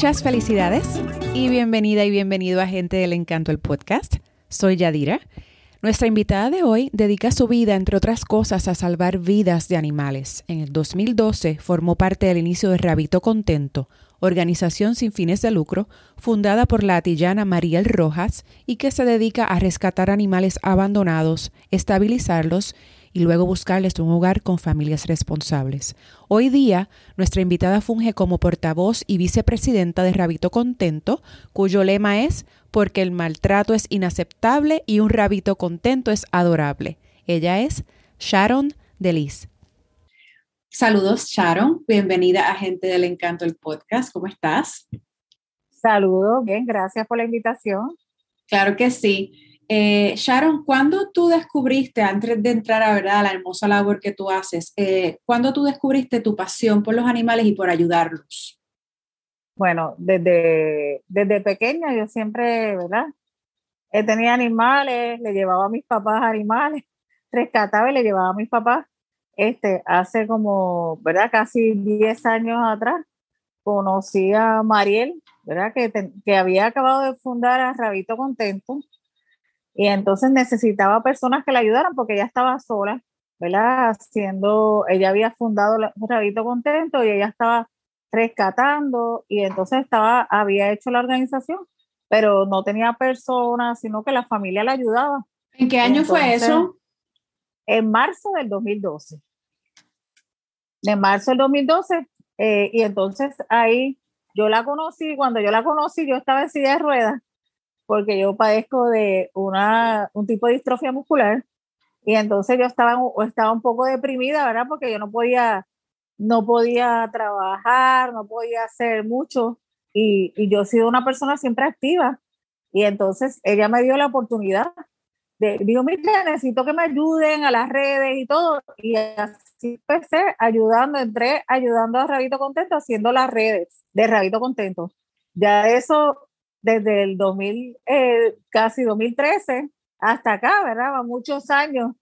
Muchas felicidades y bienvenida y bienvenido a Gente del Encanto, el podcast. Soy Yadira. Nuestra invitada de hoy dedica su vida, entre otras cosas, a salvar vidas de animales. En el 2012 formó parte del inicio de Rabito Contento, organización sin fines de lucro, fundada por la atillana Mariel Rojas y que se dedica a rescatar animales abandonados, estabilizarlos y luego buscarles un hogar con familias responsables. Hoy día, nuestra invitada funge como portavoz y vicepresidenta de Rabito Contento, cuyo lema es porque el maltrato es inaceptable y un rabito contento es adorable. Ella es Sharon Delis. Saludos, Sharon. Bienvenida a Gente del Encanto, el podcast. ¿Cómo estás? Saludos, bien, gracias por la invitación. Claro que sí. Eh, Sharon, ¿cuándo tú descubriste, antes de entrar a, ¿verdad, la hermosa labor que tú haces, eh, ¿cuándo tú descubriste tu pasión por los animales y por ayudarlos? Bueno, desde, desde pequeña yo siempre, ¿verdad? He tenido animales, le llevaba a mis papás animales, rescataba y le llevaba a mis papás. Este, hace como, ¿verdad? Casi 10 años atrás, conocí a Mariel, ¿verdad? Que, que había acabado de fundar a Rabito Contento y entonces necesitaba personas que la ayudaran porque ella estaba sola, ¿verdad? Haciendo, ella había fundado Rabito Contento y ella estaba rescatando y entonces estaba, había hecho la organización, pero no tenía personas, sino que la familia la ayudaba. ¿En qué año fue eso? En marzo del 2012. En marzo del 2012, eh, y entonces ahí yo la conocí, cuando yo la conocí yo estaba en silla de ruedas porque yo padezco de una, un tipo de distrofia muscular y entonces yo estaba, estaba un poco deprimida, ¿verdad? Porque yo no podía, no podía trabajar, no podía hacer mucho y, y yo he sido una persona siempre activa y entonces ella me dio la oportunidad de, digo, mira, necesito que me ayuden a las redes y todo y así empecé ayudando, entré ayudando a Rabito Contento haciendo las redes de Rabito Contento. Ya eso desde el 2000, eh, casi 2013 hasta acá, ¿verdad? muchos años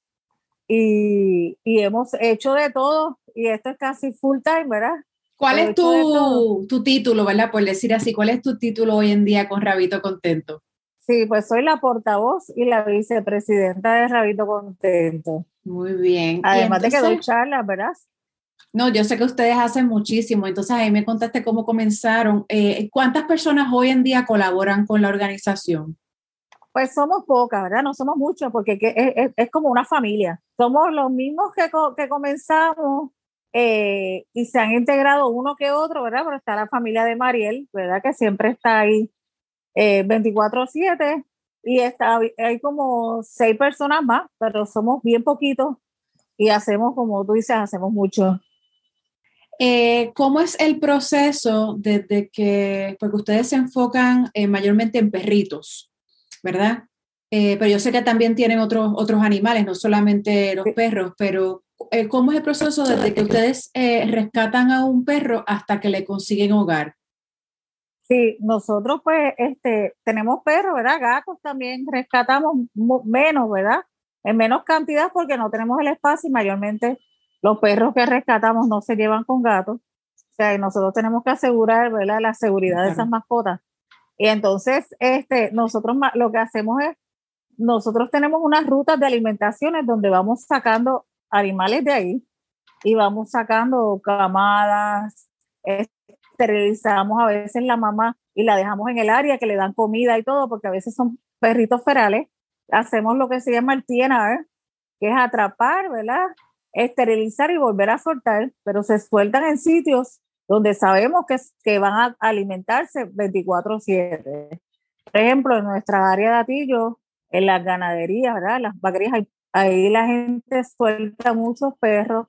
y, y, hemos hecho de todo y esto es casi full time, ¿verdad? ¿Cuál es tu, tu, título, verdad? Por decir así, ¿cuál es tu título hoy en día con Rabito Contento? Sí, pues soy la portavoz y la vicepresidenta de Rabito Contento. Muy bien. Además de que doy charlas, ¿verdad? No, yo sé que ustedes hacen muchísimo, entonces ahí me contaste cómo comenzaron. Eh, ¿Cuántas personas hoy en día colaboran con la organización? Pues somos pocas, ¿verdad? No somos muchos porque es, como una familia. Somos los mismos que, que comenzamos eh, y se han integrado uno que otro, ¿verdad? Pero está la familia de Mariel, ¿verdad? Que siempre está ahí 24/7 eh, y está, hay como seis personas más, pero somos bien poquitos y hacemos, como tú dices, hacemos mucho. Eh, ¿Cómo es el proceso desde que, porque ustedes se enfocan eh, mayormente en perritos, ¿verdad? Eh, pero yo sé que también tienen otros, otros animales, no solamente los perros, pero ¿cómo es el proceso desde que ustedes rescatan a un perro hasta que le consiguen hogar? Sí, nosotros pues este, tenemos perros, ¿verdad? Gatos también rescatamos menos, ¿verdad? En menos cantidad porque no tenemos el espacio y mayormente los perros que rescatamos no se llevan con gatos. O sea, nosotros tenemos que asegurar ¿verdad? la seguridad de esas mascotas. Y entonces, este, nosotros lo que hacemos es, nosotros tenemos unas rutas de alimentaciones donde vamos sacando animales de ahí y vamos sacando camadas, esterilizamos a veces la mamá y la dejamos en el área que le dan comida y todo, porque a veces son perritos ferales. Hacemos lo que se llama el TNR, que es atrapar, ¿verdad? Esterilizar y volver a soltar, pero se sueltan en sitios donde sabemos que, que van a alimentarse 24/7. Por ejemplo, en nuestra área de Atillo, en las ganaderías, ¿verdad? Las vaquerías, ahí, la gente suelta muchos perros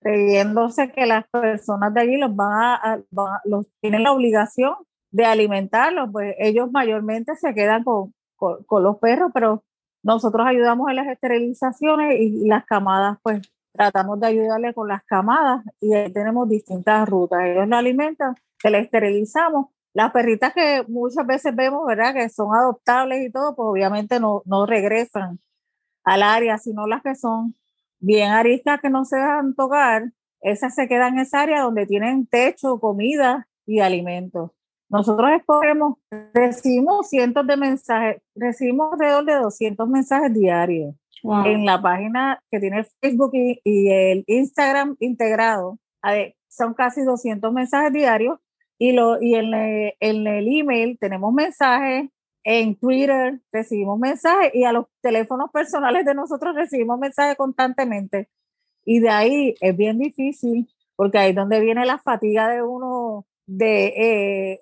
creyéndose que las personas de allí los van a, los tienen la obligación de alimentarlos, pues ellos mayormente se quedan con, con, los perros, pero nosotros ayudamos en las esterilizaciones y las camadas pues tratamos de ayudarle con las camadas y ahí tenemos distintas rutas. Ellos la alimentan, se la esterilizamos. Las perritas que muchas veces vemos, ¿verdad? Que son adoptables y todo, pues obviamente no, no regresan al área, sino las que son bien aristas que no se dejan tocar, esas se quedan en esa área donde tienen techo, comida y alimentos. nosotros escogemos, recibimos cientos de mensajes, recibimos alrededor de 200 mensajes diarios en la página que tiene Facebook y, el Instagram integrado. Son casi 200 mensajes diarios y, lo, y en, en el email tenemos mensajes, en Twitter recibimos mensajes y a los teléfonos personales de nosotros recibimos mensajes constantemente. Y de ahí es bien difícil, porque ahí es donde viene la fatiga de uno de, eh,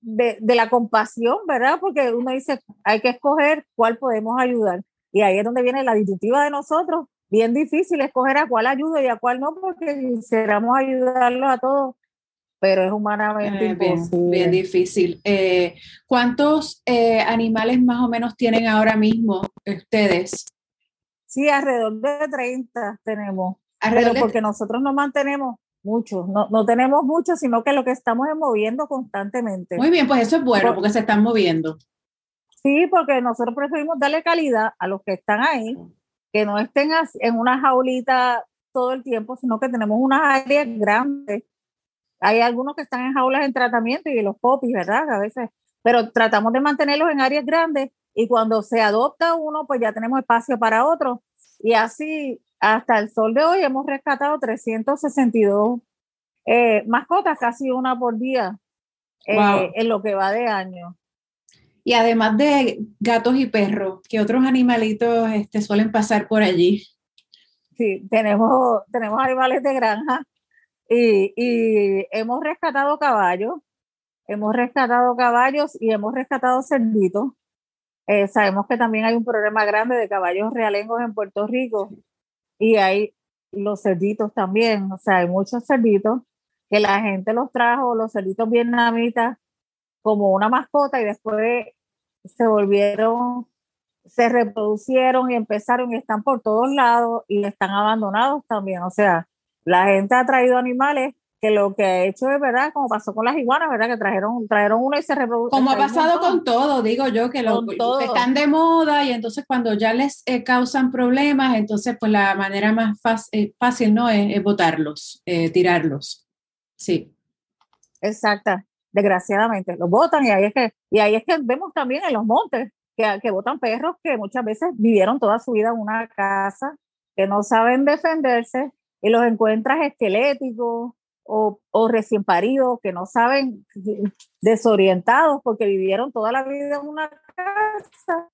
de, de, la compasión, ¿verdad? Porque uno dice, hay que escoger cuál podemos ayudar. Y ahí es donde viene la disyuntiva de nosotros. Bien difícil escoger a cuál ayudo y a cuál no, porque quisiéramos ayudarlos a todos, pero es humanamente eh, imposible. Bien, difícil. Eh, ¿Cuántos eh, animales más o menos tienen ahora mismo ustedes? Sí, alrededor de 30 tenemos. pero porque nosotros no mantenemos muchos, no, no tenemos muchos, sino que lo que estamos es moviendo constantemente. Muy bien, pues eso es bueno, porque se están moviendo. Sí, porque nosotros preferimos darle calidad a los que están ahí, que no estén en una jaulita todo el tiempo, sino que tenemos unas áreas grandes hay algunos que están en jaulas en tratamiento y los popis, ¿verdad? A veces, pero tratamos de mantenerlos en áreas grandes y cuando se adopta uno, pues ya tenemos espacio para otro. Y así, hasta el sol de hoy, hemos rescatado 362 eh, mascotas, casi una por día, eh, en lo que va de año. Y además de gatos y perros, ¿qué otros animalitos este, suelen pasar por allí? Sí, tenemos, tenemos animales de granja, y, hemos rescatado caballos, hemos rescatado caballos y hemos rescatado cerditos. Eh, sabemos que también hay un problema grande de caballos realengos en Puerto Rico y hay los cerditos también, o sea, hay muchos cerditos que la gente los trajo, los cerditos vietnamitas, como una mascota y después se volvieron, se reproducieron y empezaron y están por todos lados y están abandonados también, o sea, la gente ha traído animales que lo que ha hecho es verdad, como pasó con las iguanas, ¿verdad? Que trajeron, trajeron uno y se reprodujeron. Como ha pasado con todo, digo yo, que, lo, que están de moda y entonces cuando ya les eh, causan problemas, entonces pues la manera más eh, fácil, ¿no? Es, botarlos, eh, tirarlos. Sí. Exacta, desgraciadamente, los botan y ahí es que, y ahí es que vemos también en los montes que, que botan perros que muchas veces vivieron toda su vida en una casa, que no saben defenderse y los encuentras esqueléticos o, o, recién paridos que no saben, desorientados porque vivieron toda la vida en una casa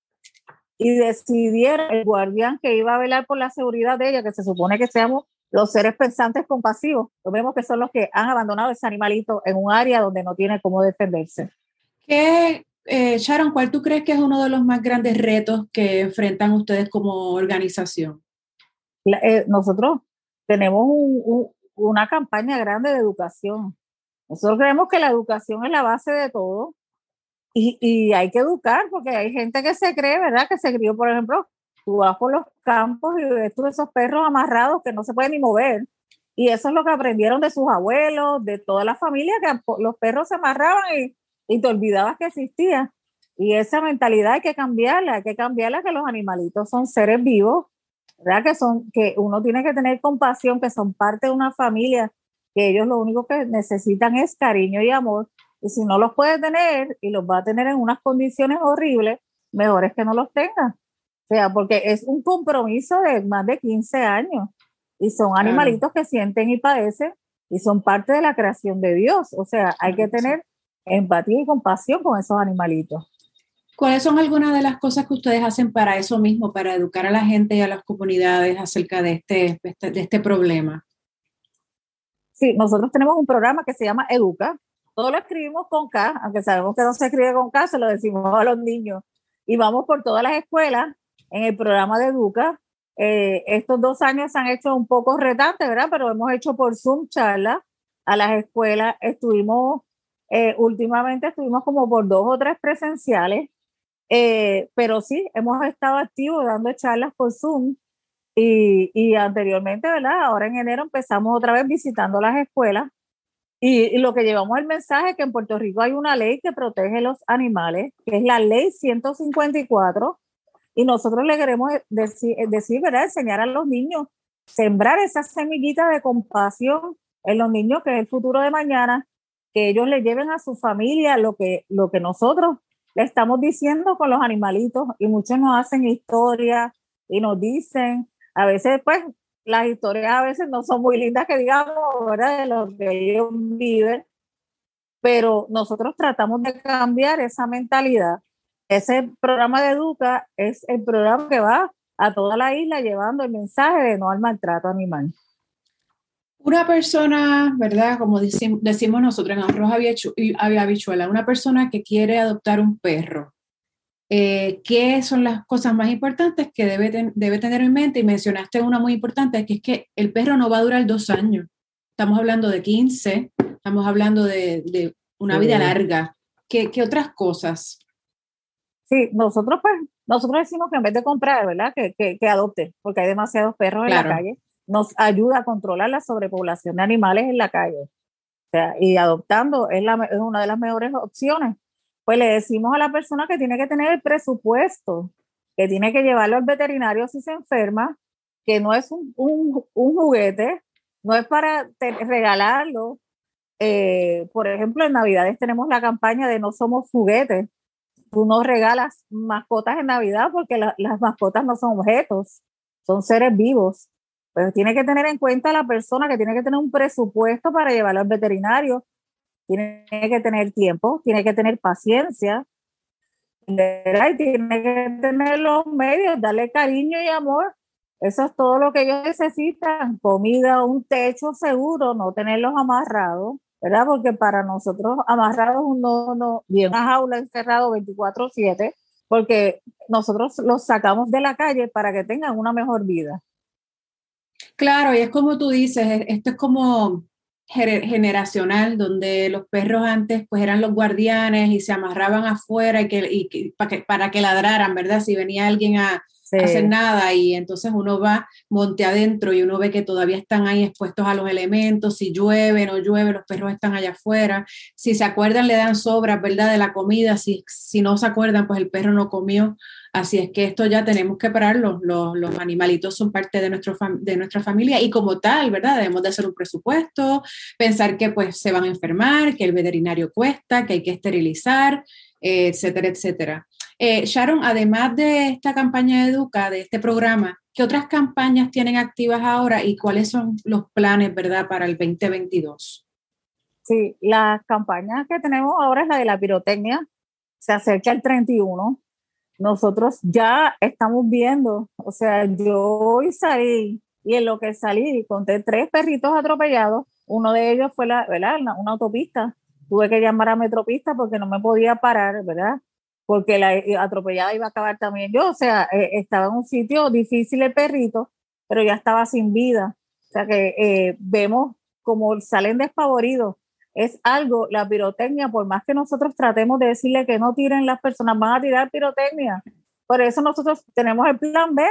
y decidieron el guardián que iba a velar por la seguridad de ella, que se supone que seamos los seres pensantes compasivos, lo vemos que son los que han abandonado ese animalito en un área donde no tiene cómo defenderse. ¿Qué, eh, Sharon, cuál tú crees que es uno de los más grandes retos que enfrentan ustedes como organización? Eh, nosotros tenemos una campaña grande de educación. Nosotros creemos que la educación es la base de todo y, hay que educar porque hay gente que se cree, ¿verdad? Que se crió, por ejemplo, tú vas por los campos y ves tú esos perros amarrados que no se pueden ni mover. Y eso es lo que aprendieron de sus abuelos, de toda la familia, que los perros se amarraban y, y te olvidabas que existía. Y esa mentalidad hay que cambiarla, hay que cambiarla que los animalitos son seres vivos ¿verdad? Que son, que uno tiene que tener compasión, que son parte de una familia, que ellos lo único que necesitan es cariño y amor. Y si no los puede tener y los va a tener en unas condiciones horribles, mejor es que no los tenga. O sea, porque es un compromiso de más de 15 años y son animalitos que sienten y padecen y son parte de la creación de Dios. O sea, hay que tener empatía y compasión con esos animalitos. ¿Cuáles son algunas de las cosas que ustedes hacen para eso mismo, para educar a la gente y a las comunidades acerca de este, este, de este problema? Sí, nosotros tenemos un programa que se llama Educa. Todo lo escribimos con K, aunque sabemos que no se escribe con K, se lo decimos a los niños. Y vamos por todas las escuelas en el programa de Educa. Eh, estos dos años se han hecho un poco retantes, ¿verdad? Pero hemos hecho por Zoom charlas a las escuelas. Estuvimos, eh, últimamente estuvimos como por dos o tres presenciales eh, pero sí, hemos estado activos dando charlas por Zoom y, y, anteriormente, ¿verdad? Ahora en enero empezamos otra vez visitando las escuelas y, lo que llevamos el mensaje es que en Puerto Rico hay una ley que protege los animales, que es la ley 154, y nosotros le queremos decir, decir ¿verdad? Enseñar a los niños, sembrar esa semillita de compasión en los niños, que es el futuro de mañana, que ellos le lleven a su familia lo que, lo que nosotros le estamos diciendo con los animalitos y muchos nos hacen historias y nos dicen, a veces pues las historias a veces no son muy lindas que digamos, ¿verdad? De lo que ellos viven, pero nosotros tratamos de cambiar esa mentalidad. Ese programa de Educa es el programa que va a toda la isla llevando el mensaje de no al maltrato animal. Una persona, ¿verdad? Como decimos nosotros en arroz habichuela, una persona que quiere adoptar un perro, eh, ¿qué son las cosas más importantes que debe, debe tener en mente? Y mencionaste una muy importante, que es que el perro no va a durar dos años. Estamos hablando de 15, estamos hablando de, una vida larga. ¿Qué, ¿Qué, otras cosas? Sí, nosotros pues, nosotros decimos que en vez de comprar, ¿verdad? Que, que, que adopte, porque hay demasiados perros en la calle, nos ayuda a controlar la sobrepoblación de animales en la calle. O sea, y adoptando es, la, es una de las mejores opciones pues le decimos a la persona que tiene que tener el presupuesto, que tiene que llevarlo al veterinario si se enferma, que no es un, juguete, no es para regalarlo. Eh, por ejemplo, en Navidades tenemos la campaña de no somos juguetes. Tú no regalas mascotas en Navidad porque las mascotas no son objetos, son seres vivos. Pero tiene que tener en cuenta la persona que tiene que tener un presupuesto para llevarlo al veterinario tiene que tener tiempo, tiene que tener paciencia, tiene que tener los medios, darle cariño y amor. Eso es todo lo que ellos necesitan, comida, un techo seguro, no tenerlos amarrados, ¿verdad? Porque para nosotros amarrados no, no, bien una jaula encerrado 24/7, porque nosotros los sacamos de la calle para que tengan una mejor vida. Claro, y es como tú dices, esto es como generacional donde los perros antes pues eran los guardianes y se amarraban afuera y que, y para, que, para que ladraran, ¿verdad? Si venía alguien a, hacer nada y entonces uno va monte adentro y uno ve que todavía están ahí expuestos a los elementos, si llueve, no llueve, los perros están allá afuera, si se acuerdan le dan sobras, ¿verdad? De la comida, si, si no se acuerdan pues el perro no comió. Así es que esto ya tenemos que pararlo. Los, los animalitos son parte de, nuestro de nuestra familia y como tal, ¿verdad? Debemos de hacer un presupuesto, pensar que pues se van a enfermar, que el veterinario cuesta, que hay que esterilizar, etcétera, etcétera. Eh, Sharon, además de esta campaña de Educa, de este programa, ¿qué otras campañas tienen activas ahora y cuáles son los planes, ¿verdad, para el 2022? Sí, la campaña que tenemos ahora es la de la pirotecnia. Se acerca el 31 nosotros ya estamos viendo, o sea, yo hoy salí y en lo que salí conté tres perritos atropellados, uno de ellos fue la, ¿verdad? Una, autopista, tuve que llamar a Metropista porque no me podía parar, ¿verdad? Porque la atropellada iba a acabar también yo, o sea, eh, estaba en un sitio difícil el perrito, pero ya estaba sin vida. O sea que eh, vemos como salen despavoridos es algo, la pirotecnia, por más que nosotros tratemos de decirle que no tiren las personas, van a tirar pirotecnia. Por eso nosotros tenemos el plan B.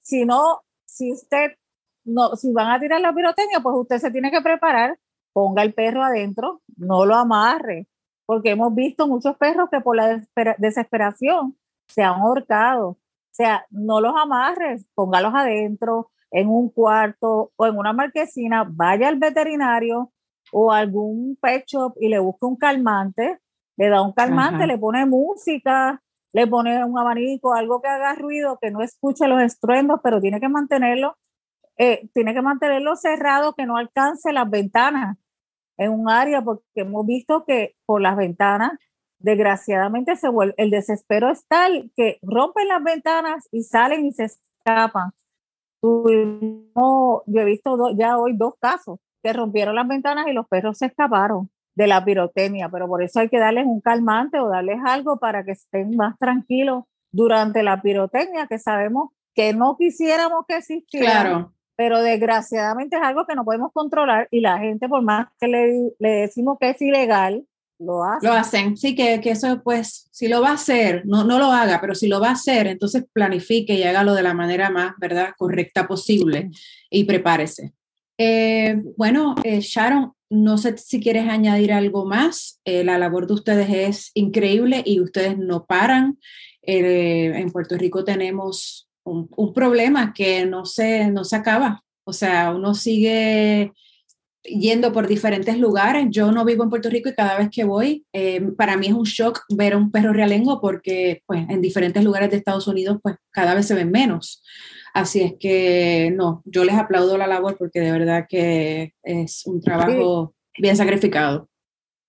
Si no, si usted no, si van a tirar la pirotecnia, pues usted se tiene que preparar, ponga el perro adentro, no lo amarre, porque hemos visto muchos perros que por la desesperación se han ahorcado. O sea, no los amarres, póngalos adentro, en un cuarto o en una marquesina, vaya al veterinario, o algún pet shop y le busca un calmante, le da un calmante, le pone música, le pone un abanico, algo que haga ruido, que no escuche los estruendos, pero tiene que mantenerlo, eh, tiene que mantenerlo cerrado, que no alcance las ventanas en un área, porque hemos visto que por las ventanas, desgraciadamente, se vuelve, el desespero es tal que rompen las ventanas y salen y se escapan. yo he visto ya hoy dos casos que rompieron las ventanas y los perros se escaparon de la pirotecnia, pero por eso hay que darles un calmante o darles algo para que estén más tranquilos durante la pirotecnia, que sabemos que no quisiéramos que existiera, claro. Pero desgraciadamente es algo que no podemos controlar y la gente, por más que le, le decimos que es ilegal, lo hacen. Lo hacen, sí, que, que, eso pues, si lo va a hacer, no, no lo haga, pero si lo va a hacer, entonces planifique y hágalo de la manera más, ¿verdad?, correcta posible y prepárese. Eh, bueno, eh, Sharon, no sé si quieres añadir algo más. Eh, la labor de ustedes es increíble y ustedes no paran. en Puerto Rico tenemos un, problema que no se, no se acaba. O sea, uno sigue yendo por diferentes lugares. Yo no vivo en Puerto Rico y cada vez que voy, eh, para mí es un shock ver a un perro realengo porque pues, en diferentes lugares de Estados Unidos pues, cada vez se ven menos. Así es que no, yo les aplaudo la labor porque de verdad que es un trabajo bien sacrificado.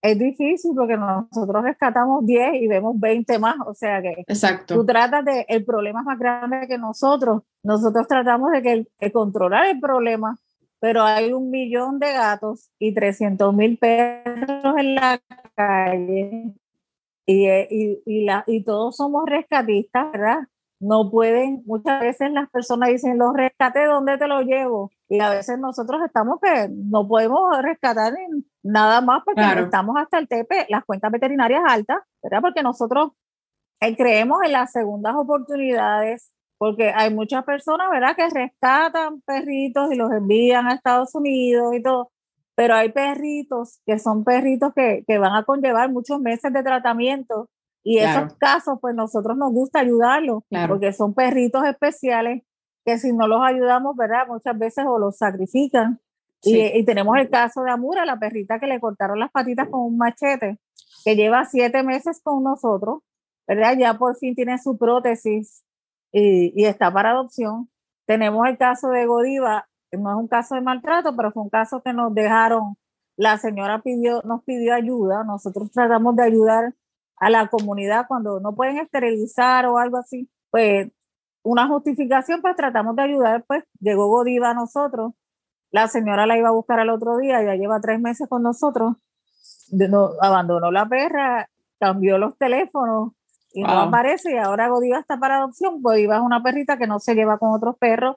Es difícil porque nosotros rescatamos 10 y vemos 20 más, o sea que Exacto. tú tratas de, el problema es más grande que nosotros, nosotros tratamos de, que, de controlar el problema, pero hay un millón de gatos y 300 mil perros en la calle y, y, y, la, y todos somos rescatistas, ¿verdad? No pueden, muchas veces las personas dicen, los rescate, ¿dónde te lo llevo? Y a veces nosotros estamos que no podemos rescatar nada más porque estamos hasta el tepe, las cuentas veterinarias altas, ¿verdad? Porque nosotros eh, creemos en las segundas oportunidades, porque hay muchas personas, ¿verdad?, que rescatan perritos y los envían a Estados Unidos y todo, pero hay perritos que son perritos que, que van a conllevar muchos meses de tratamiento y esos casos, pues nosotros nos gusta ayudarlos, porque son perritos especiales que si no los ayudamos, ¿verdad? Muchas veces o los sacrifican. Y, tenemos el caso de Amura, la perrita que le cortaron las patitas con un machete, que lleva siete meses con nosotros, ¿verdad? Ya por fin tiene su prótesis y, y está para adopción. Tenemos el caso de Godiva, no es un caso de maltrato, pero fue un caso que nos dejaron, la señora pidió, nos pidió ayuda, nosotros tratamos de ayudar a la comunidad cuando no pueden esterilizar o algo así, pues una justificación, pues tratamos de ayudar, pues llegó Godiva a nosotros, la señora la iba a buscar al otro día, ya lleva tres meses con nosotros, no, abandonó la perra, cambió los teléfonos y no aparece y ahora Godiva está para adopción, Godiva es una perrita que no se lleva con otros perros,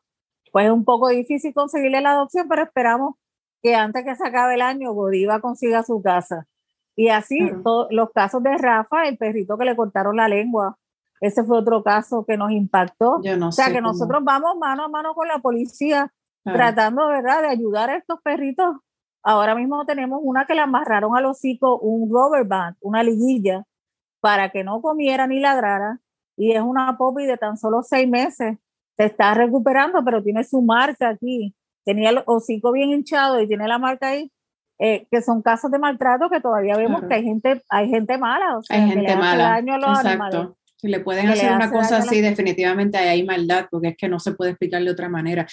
pues es un poco difícil conseguirle la adopción, pero esperamos que antes que se acabe el año Godiva consiga su casa. Y así, todos los casos de Rafa, el perrito que le cortaron la lengua, ese fue otro caso que nos impactó. o sea, que nosotros vamos mano a mano con la policía, tratando, ¿verdad?, de ayudar a estos perritos. Ahora mismo tenemos una que le amarraron al hocico un rubber band, una liguilla, para que no comiera ni ladrara. Y es una popi de tan solo seis meses. Se está recuperando, pero tiene su marca aquí. Tenía el hocico bien hinchado y tiene la marca ahí eh, que son casos de maltrato que todavía vemos que hay gente, hay gente mala, o sea, hay gente mala. Exacto. Si le pueden hacer una cosa así, definitivamente hay maldad, porque es que no se puede explicar de otra manera.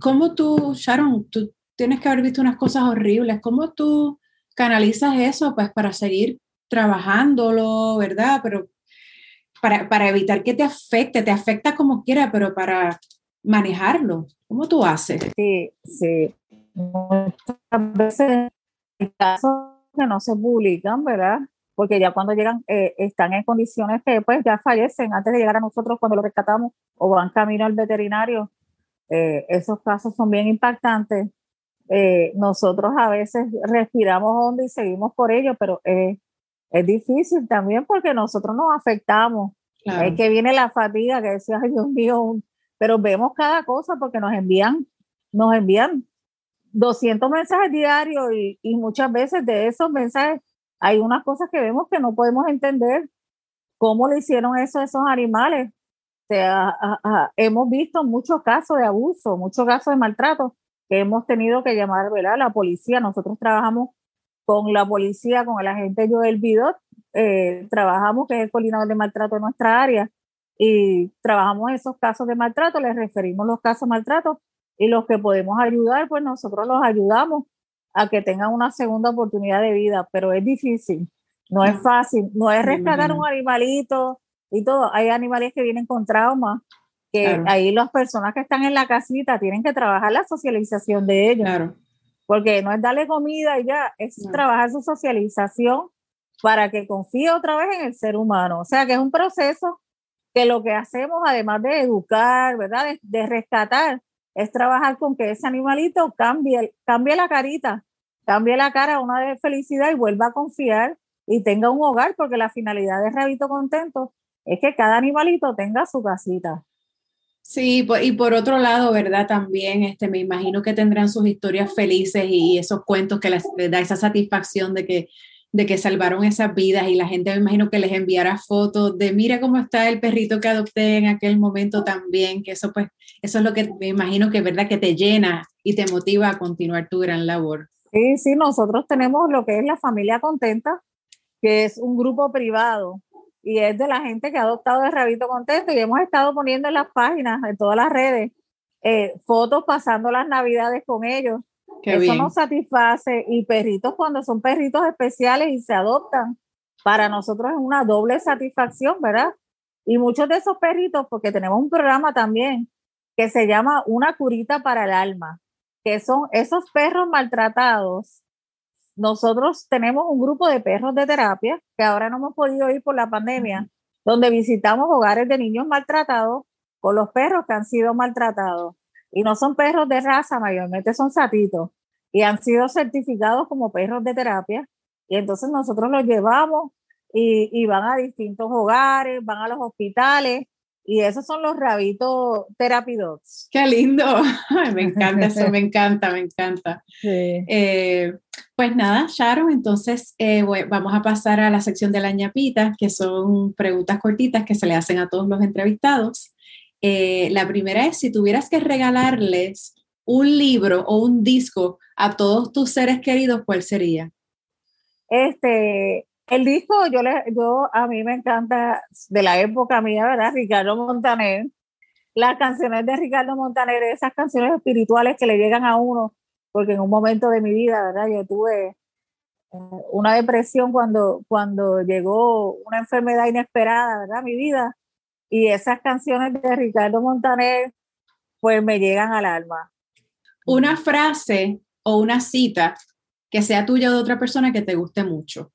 ¿Cómo tú, Sharon, tú tienes que haber visto unas cosas horribles, cómo tú canalizas eso pues para seguir trabajándolo, ¿verdad? Pero para, para evitar que te afecte, te afecta como quiera, pero para manejarlo, ¿cómo tú haces? Sí, sí muchas veces hay casos que no se publican, ¿verdad? Porque ya cuando llegan eh, están en condiciones que pues ya fallecen antes de llegar a nosotros cuando lo rescatamos o van camino al veterinario. Eh, esos casos son bien impactantes. Eh, nosotros a veces respiramos hondo y seguimos por ello, pero es difícil también porque nosotros nos afectamos. Es que viene la fatiga que decía, ay Dios mío, pero vemos cada cosa porque nos envían, nos envían 200 mensajes diarios y, muchas veces de esos mensajes hay unas cosas que vemos que no podemos entender cómo le hicieron eso a esos animales. O sea, hemos visto muchos casos de abuso, muchos casos de maltrato que hemos tenido que llamar a la policía. Nosotros trabajamos con la policía, con el agente Joel Bidot, eh, trabajamos, que es el coordinador de maltrato de nuestra área, y trabajamos esos casos de maltrato, les referimos los casos de maltrato y los que podemos ayudar, pues nosotros los ayudamos a que tengan una segunda oportunidad de vida, pero es difícil, no es fácil, no es rescatar un animalito y todo, hay animales que vienen con trauma, que ahí las personas que están en la casita tienen que trabajar la socialización de ellos, claro. porque no es darle comida y ya, es trabajar su socialización para que confíe otra vez en el ser humano, o sea que es un proceso que lo que hacemos, además de educar, ¿verdad? de rescatar, es trabajar con que ese animalito cambie, cambie la carita, cambie la cara una de felicidad y vuelva a confiar y tenga un hogar, porque la finalidad de Rabito Contento es que cada animalito tenga su casita. Sí, y por otro lado, ¿verdad? También este, me imagino que tendrán sus historias felices y esos cuentos que les da esa satisfacción de que de que salvaron esas vidas y la gente me imagino que les enviará fotos de mira cómo está el perrito que adopté en aquel momento también, que eso pues, eso es lo que me imagino que es verdad que te llena y te motiva a continuar tu gran labor. Sí, sí, nosotros tenemos lo que es la familia contenta, que es un grupo privado y es de la gente que ha adoptado el rabito contento y hemos estado poniendo en las páginas, en todas las redes, eh, fotos pasando las navidades con ellos. Eso nos satisface y perritos cuando son perritos especiales y se adoptan, para nosotros es una doble satisfacción, ¿verdad? Y muchos de esos perritos, porque tenemos un programa también que se llama Una curita para el alma, que son esos perros maltratados. Nosotros tenemos un grupo de perros de terapia, que ahora no hemos podido ir por la pandemia, donde visitamos hogares de niños maltratados con los perros que han sido maltratados. Y no son perros de raza, mayormente son satitos. Y han sido certificados como perros de terapia. Y entonces nosotros los llevamos y, van a distintos hogares, van a los hospitales y esos son los rabitos therapy dogs. Qué lindo, me encanta eso, me encanta, me encanta. Eh, pues nada, Sharon, entonces eh, vamos a pasar a la sección de la ñapita, que son preguntas cortitas que se le hacen a todos los entrevistados. Eh, la primera es, si tuvieras que regalarles un libro o un disco a todos tus seres queridos, ¿cuál sería? Este, el disco, yo, le, yo a mí me encanta de la época mía, ¿verdad? Ricardo Montaner. Las canciones de Ricardo Montaner, esas canciones espirituales que le llegan a uno, porque en un momento de mi vida, ¿verdad? Yo tuve eh, una depresión cuando, cuando llegó una enfermedad inesperada, ¿verdad? Mi vida. Y esas canciones de Ricardo Montaner, pues me llegan al alma. Una frase o una cita que sea tuya o de otra persona que te guste mucho.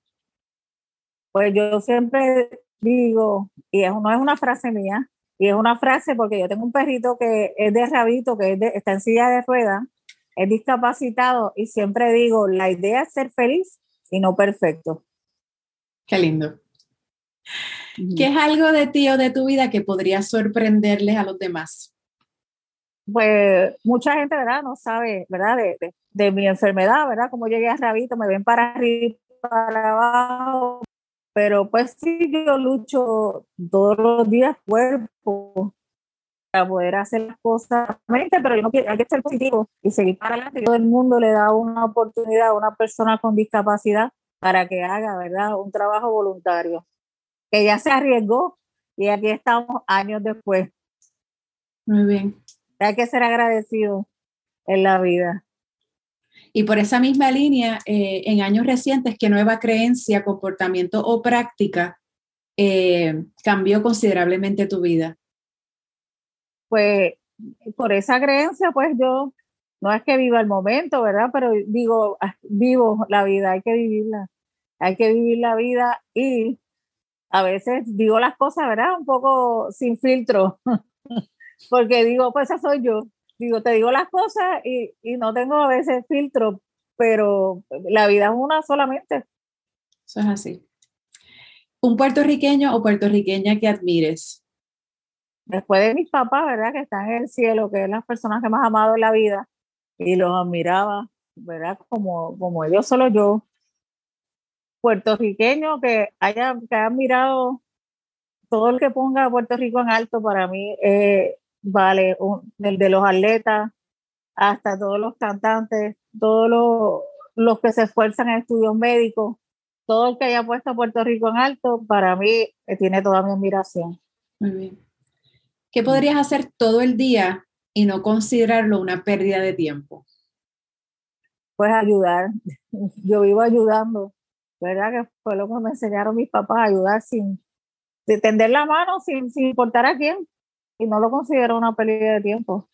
Pues yo siempre digo, y no es una frase mía, y es una frase porque yo tengo un perrito que es de rabito, que está en silla de ruedas, es discapacitado, y siempre digo, la idea es ser feliz y no perfecto. Qué lindo. ¿Qué es algo de ti o de tu vida que podría sorprenderles a los demás? Pues mucha gente, ¿verdad? No sabe, ¿verdad? De, de mi enfermedad, ¿verdad? Como llegué a Rabito, me ven para arriba, para abajo, pero pues sí, yo lucho todos los días cuerpo para poder hacer las cosas, pero yo no quiero, hay que ser positivo y seguir para adelante. Todo el mundo le da una oportunidad a una persona con discapacidad para que haga, ¿verdad? Un trabajo voluntario. Que ya se arriesgó y aquí estamos años después. Muy bien. Hay que ser agradecido en la vida. Y por esa misma línea, eh, en años recientes, ¿qué nueva creencia, comportamiento o práctica eh, cambió considerablemente tu vida? Pues por esa creencia, pues yo no es que viva el momento, ¿verdad? Pero digo, vivo la vida, hay que vivirla. Hay que vivir la vida y a veces digo las cosas, ¿verdad? Un poco sin filtro, porque digo, pues esa soy yo digo, te digo las cosas y, no tengo a veces filtro, pero la vida es una solamente. Eso es así. ¿Un puertorriqueño o puertorriqueña que admires? Después de mis papás, ¿verdad? Que están en el cielo, que es las personas que más amado en la vida y los admiraba, ¿verdad? Como, como ellos, solo yo. Puertorriqueño que haya, que haya admirado todo el que ponga a Puerto Rico en alto para mí eh, vale, el de los atletas hasta todos los cantantes, todos los, que se esfuerzan en estudios médicos, todo el que haya puesto a Puerto Rico en alto, para mí eh, tiene toda mi admiración. Muy bien. ¿Qué podrías hacer todo el día y no considerarlo una pérdida de tiempo? Pues ayudar. Yo vivo ayudando, ¿verdad? Que fue lo que me enseñaron mis papás, ayudar sin, tender la mano, sin, sin importar a quién y no lo considero una pérdida de tiempo.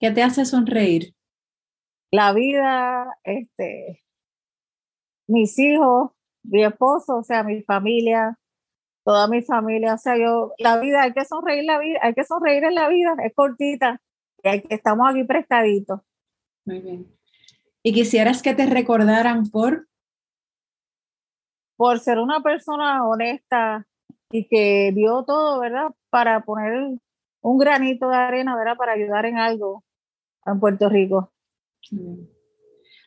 ¿Qué te hace sonreír? La vida, este, mis hijos, mi esposo, o sea, mi familia, toda mi familia, o sea, yo, la vida, hay que sonreír la vida, hay que sonreír en la vida, es cortita, y hay que, estamos aquí prestaditos. Muy bien. ¿Y quisieras que te recordaran por? Por ser una persona honesta y que dio todo, ¿verdad? Para poner un granito de arena, ¿verdad? Para ayudar en algo en Puerto Rico.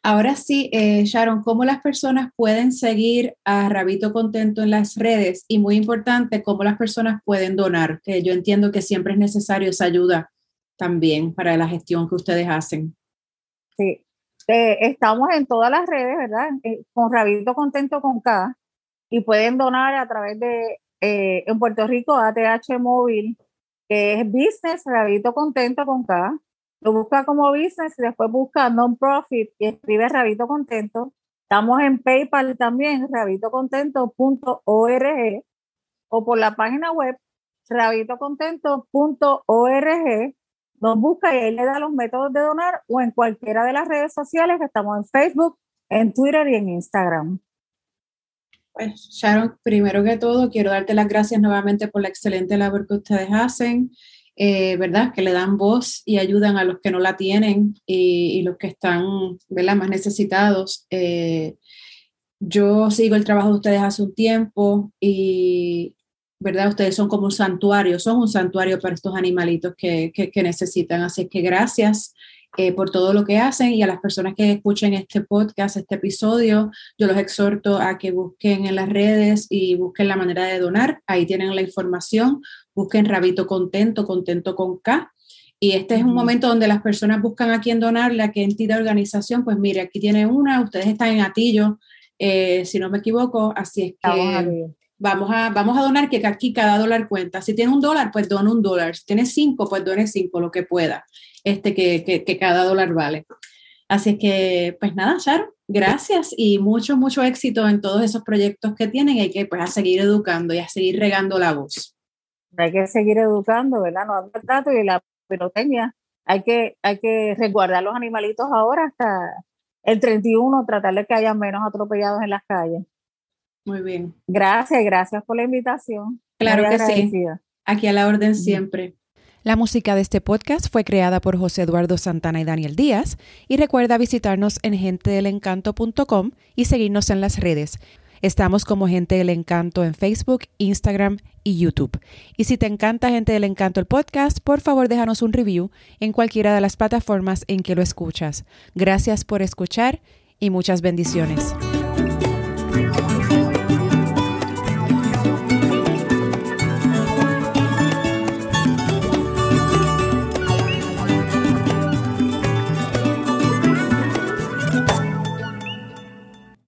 Ahora sí, eh, Sharon, ¿cómo las personas pueden seguir a Rabito Contento en las redes? Y muy importante, ¿cómo las personas pueden donar? Que yo entiendo que siempre es necesario esa ayuda también para la gestión que ustedes hacen. Sí, estamos en todas las redes, ¿verdad? Eh, con Rabito Contento con K y pueden donar a través de, eh, en Puerto Rico, ATH Móvil, que es Business Rabito Contento con K. Lo busca como business y después busca non-profit y escribe Rabito Contento. Estamos en PayPal también, rabitocontento.org o por la página web rabitocontento.org nos busca y él le da los métodos de donar o en cualquiera de las redes sociales que estamos en Facebook, en Twitter y en Instagram. Pues Sharon, primero que todo, quiero darte las gracias nuevamente por la excelente labor que ustedes hacen, eh, ¿verdad? Que le dan voz y ayudan a los que no la tienen y, los que están, ¿verdad? Más necesitados. Eh, yo sigo el trabajo de ustedes hace un tiempo y ¿verdad? Ustedes son como un santuario, son un santuario para estos animalitos que, que, necesitan. Así que gracias eh, por todo lo que hacen y a las personas que escuchen este podcast, este episodio, yo los exhorto a que busquen en las redes y busquen la manera de donar. Ahí tienen la información. Busquen Rabito Contento, Contento con K. Y este es un momento donde las personas buscan a quién donarle, a qué entidad, organización. Pues mire, aquí tiene una, ustedes están en Atillo, eh, si no me equivoco, así es que vamos a, vamos a donar que aquí cada dólar cuenta. Si tiene un dólar, pues dona un dólar. Si tiene cinco, pues done cinco, lo que pueda, este, que, que, cada dólar vale. Así que, pues nada, Sharon, gracias y mucho, mucho éxito en todos esos proyectos que tienen. Hay que pues, a seguir educando y a seguir regando la voz. Hay que seguir educando, ¿verdad? No hay dato y la pirotecnia. Hay que, hay que resguardar los animalitos ahora hasta el 31, tratar de que haya menos atropellados en las calles. Muy bien. Gracias, gracias por la invitación. Claro que sí. Aquí a la orden siempre. La música de este podcast fue creada por José Eduardo Santana y Daniel Díaz y recuerda visitarnos en gentedelencanto.com y seguirnos en las redes. Estamos como Gente del Encanto en Facebook, Instagram y YouTube. Y si te encanta Gente del Encanto el podcast, por favor déjanos un review en cualquiera de las plataformas en que lo escuchas. Gracias por escuchar y muchas bendiciones.